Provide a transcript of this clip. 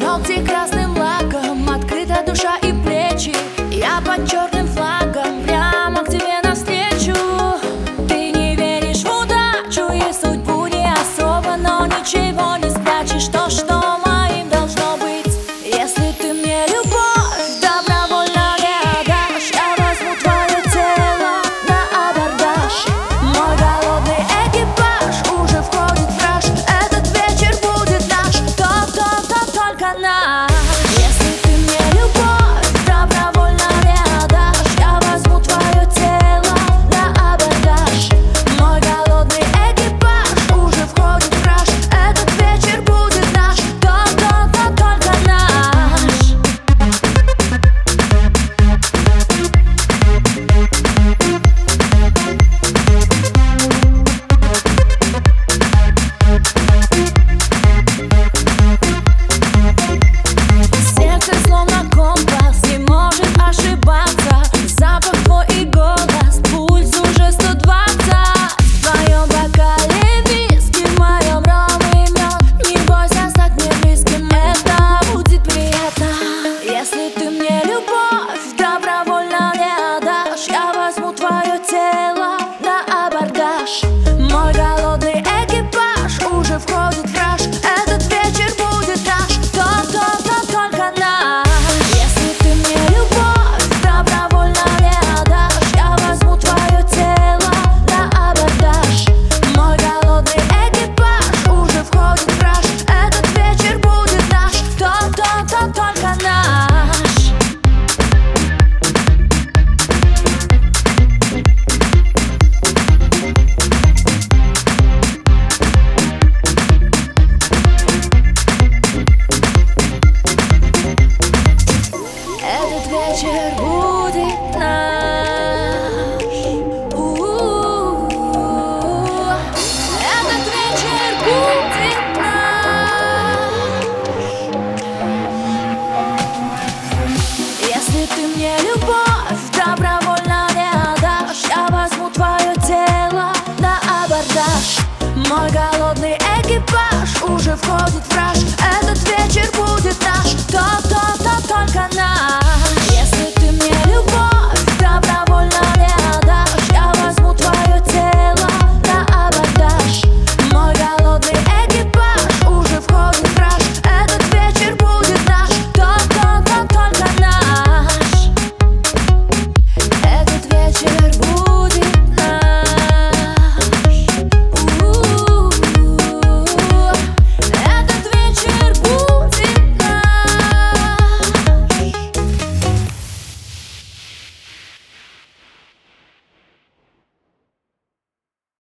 Ногти красным уже входит враж Этот вечер будет